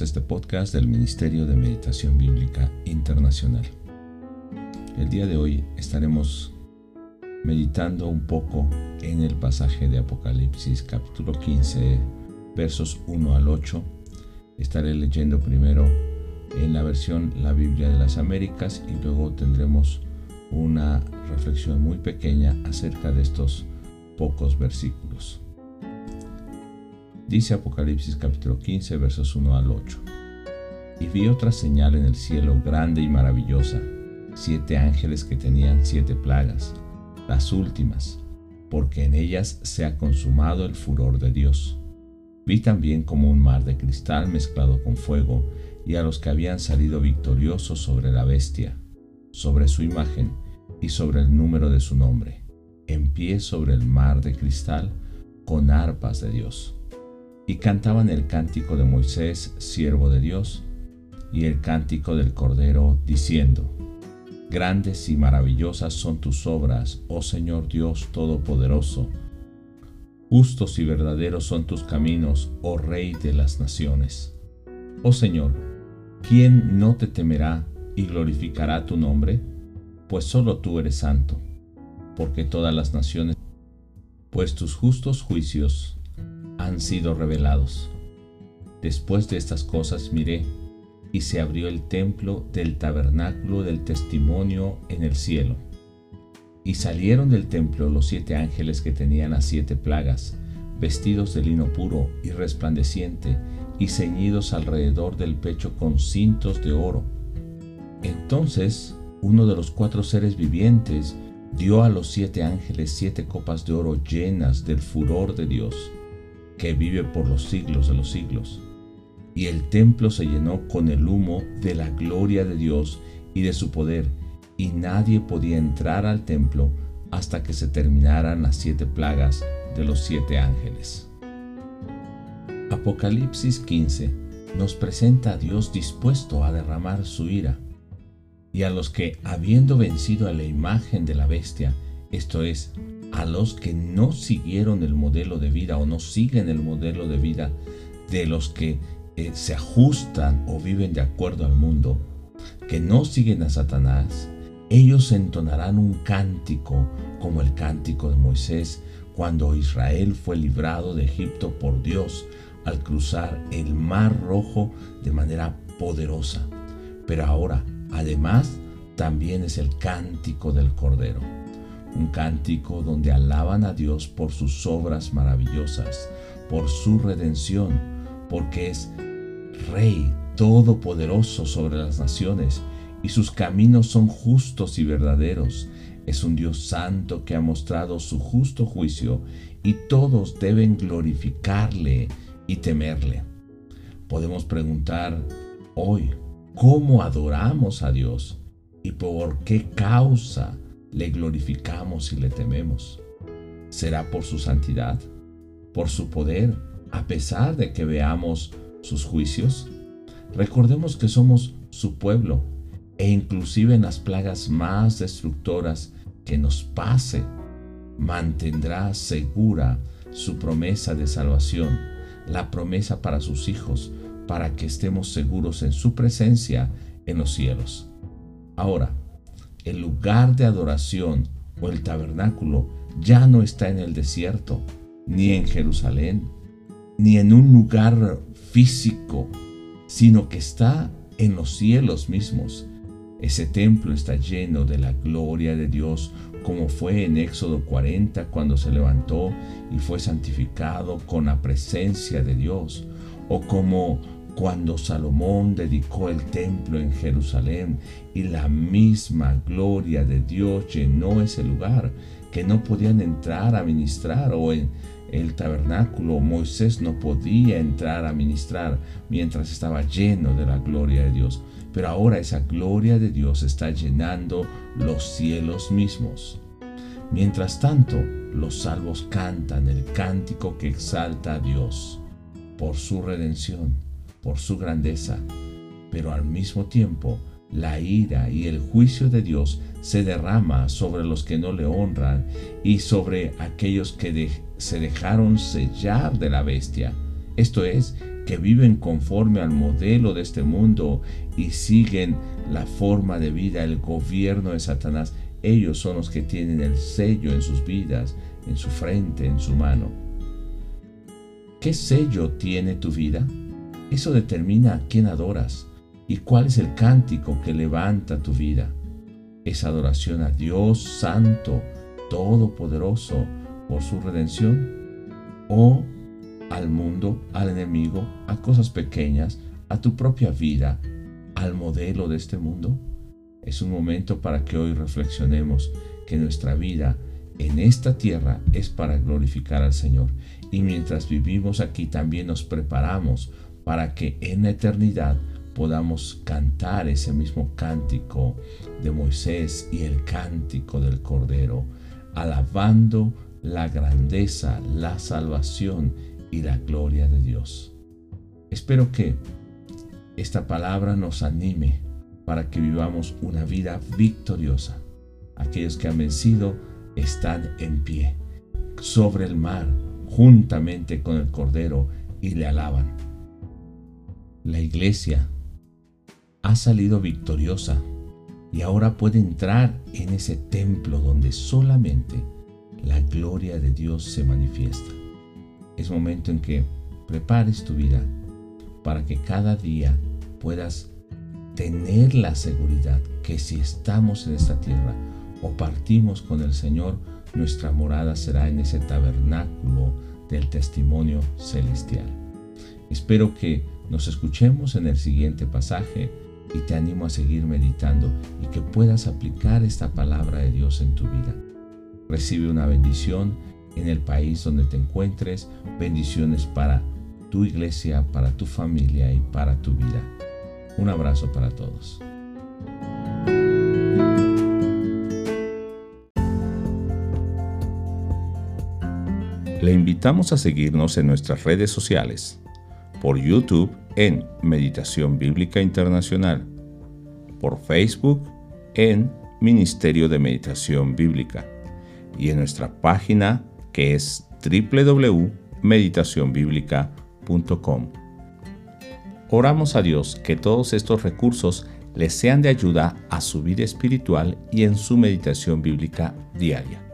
Este podcast del Ministerio de Meditación Bíblica Internacional. El día de hoy estaremos meditando un poco en el pasaje de Apocalipsis capítulo 15 versos 1 al 8. Estaré leyendo primero en la versión La Biblia de las Américas y luego tendremos una reflexión muy pequeña acerca de estos pocos versículos. Dice Apocalipsis capítulo 15 versos 1 al 8. Y vi otra señal en el cielo grande y maravillosa, siete ángeles que tenían siete plagas, las últimas, porque en ellas se ha consumado el furor de Dios. Vi también como un mar de cristal mezclado con fuego, y a los que habían salido victoriosos sobre la bestia, sobre su imagen y sobre el número de su nombre, en pie sobre el mar de cristal, con arpas de Dios y cantaban el cántico de Moisés, siervo de Dios, y el cántico del Cordero, diciendo, Grandes y maravillosas son tus obras, oh Señor Dios Todopoderoso. Justos y verdaderos son tus caminos, oh Rey de las naciones. Oh Señor, ¿quién no te temerá y glorificará tu nombre? Pues solo tú eres santo, porque todas las naciones, pues tus justos juicios han sido revelados. Después de estas cosas miré, y se abrió el templo del tabernáculo del testimonio en el cielo. Y salieron del templo los siete ángeles que tenían las siete plagas, vestidos de lino puro y resplandeciente, y ceñidos alrededor del pecho con cintos de oro. Entonces uno de los cuatro seres vivientes dio a los siete ángeles siete copas de oro llenas del furor de Dios que vive por los siglos de los siglos. Y el templo se llenó con el humo de la gloria de Dios y de su poder, y nadie podía entrar al templo hasta que se terminaran las siete plagas de los siete ángeles. Apocalipsis 15 nos presenta a Dios dispuesto a derramar su ira, y a los que, habiendo vencido a la imagen de la bestia, esto es, a los que no siguieron el modelo de vida o no siguen el modelo de vida de los que eh, se ajustan o viven de acuerdo al mundo, que no siguen a Satanás, ellos entonarán un cántico como el cántico de Moisés cuando Israel fue librado de Egipto por Dios al cruzar el mar rojo de manera poderosa. Pero ahora, además, también es el cántico del Cordero un cántico donde alaban a Dios por sus obras maravillosas, por su redención, porque es Rey todopoderoso sobre las naciones y sus caminos son justos y verdaderos. Es un Dios santo que ha mostrado su justo juicio y todos deben glorificarle y temerle. Podemos preguntar hoy, ¿cómo adoramos a Dios? ¿Y por qué causa le glorificamos y le tememos. ¿Será por su santidad? ¿Por su poder? A pesar de que veamos sus juicios. Recordemos que somos su pueblo e inclusive en las plagas más destructoras que nos pase, mantendrá segura su promesa de salvación, la promesa para sus hijos, para que estemos seguros en su presencia en los cielos. Ahora, el lugar de adoración o el tabernáculo ya no está en el desierto, ni en Jerusalén, ni en un lugar físico, sino que está en los cielos mismos. Ese templo está lleno de la gloria de Dios, como fue en Éxodo 40 cuando se levantó y fue santificado con la presencia de Dios, o como cuando Salomón dedicó el templo en Jerusalén y la misma gloria de Dios llenó ese lugar, que no podían entrar a ministrar o en el tabernáculo Moisés no podía entrar a ministrar mientras estaba lleno de la gloria de Dios. Pero ahora esa gloria de Dios está llenando los cielos mismos. Mientras tanto, los salvos cantan el cántico que exalta a Dios por su redención por su grandeza, pero al mismo tiempo la ira y el juicio de Dios se derrama sobre los que no le honran y sobre aquellos que se dejaron sellar de la bestia. Esto es, que viven conforme al modelo de este mundo y siguen la forma de vida, el gobierno de Satanás. Ellos son los que tienen el sello en sus vidas, en su frente, en su mano. ¿Qué sello tiene tu vida? Eso determina a quién adoras y cuál es el cántico que levanta tu vida. ¿Es adoración a Dios Santo, Todopoderoso, por su redención? ¿O al mundo, al enemigo, a cosas pequeñas, a tu propia vida, al modelo de este mundo? Es un momento para que hoy reflexionemos que nuestra vida en esta tierra es para glorificar al Señor. Y mientras vivimos aquí también nos preparamos para que en la eternidad podamos cantar ese mismo cántico de Moisés y el cántico del Cordero, alabando la grandeza, la salvación y la gloria de Dios. Espero que esta palabra nos anime para que vivamos una vida victoriosa. Aquellos que han vencido están en pie sobre el mar juntamente con el Cordero y le alaban. La iglesia ha salido victoriosa y ahora puede entrar en ese templo donde solamente la gloria de Dios se manifiesta. Es momento en que prepares tu vida para que cada día puedas tener la seguridad que si estamos en esta tierra o partimos con el Señor, nuestra morada será en ese tabernáculo del testimonio celestial. Espero que nos escuchemos en el siguiente pasaje y te animo a seguir meditando y que puedas aplicar esta palabra de Dios en tu vida. Recibe una bendición en el país donde te encuentres, bendiciones para tu iglesia, para tu familia y para tu vida. Un abrazo para todos. Le invitamos a seguirnos en nuestras redes sociales, por YouTube en Meditación Bíblica Internacional, por Facebook en Ministerio de Meditación Bíblica y en nuestra página que es www.meditacionbiblica.com. Oramos a Dios que todos estos recursos les sean de ayuda a su vida espiritual y en su meditación bíblica diaria.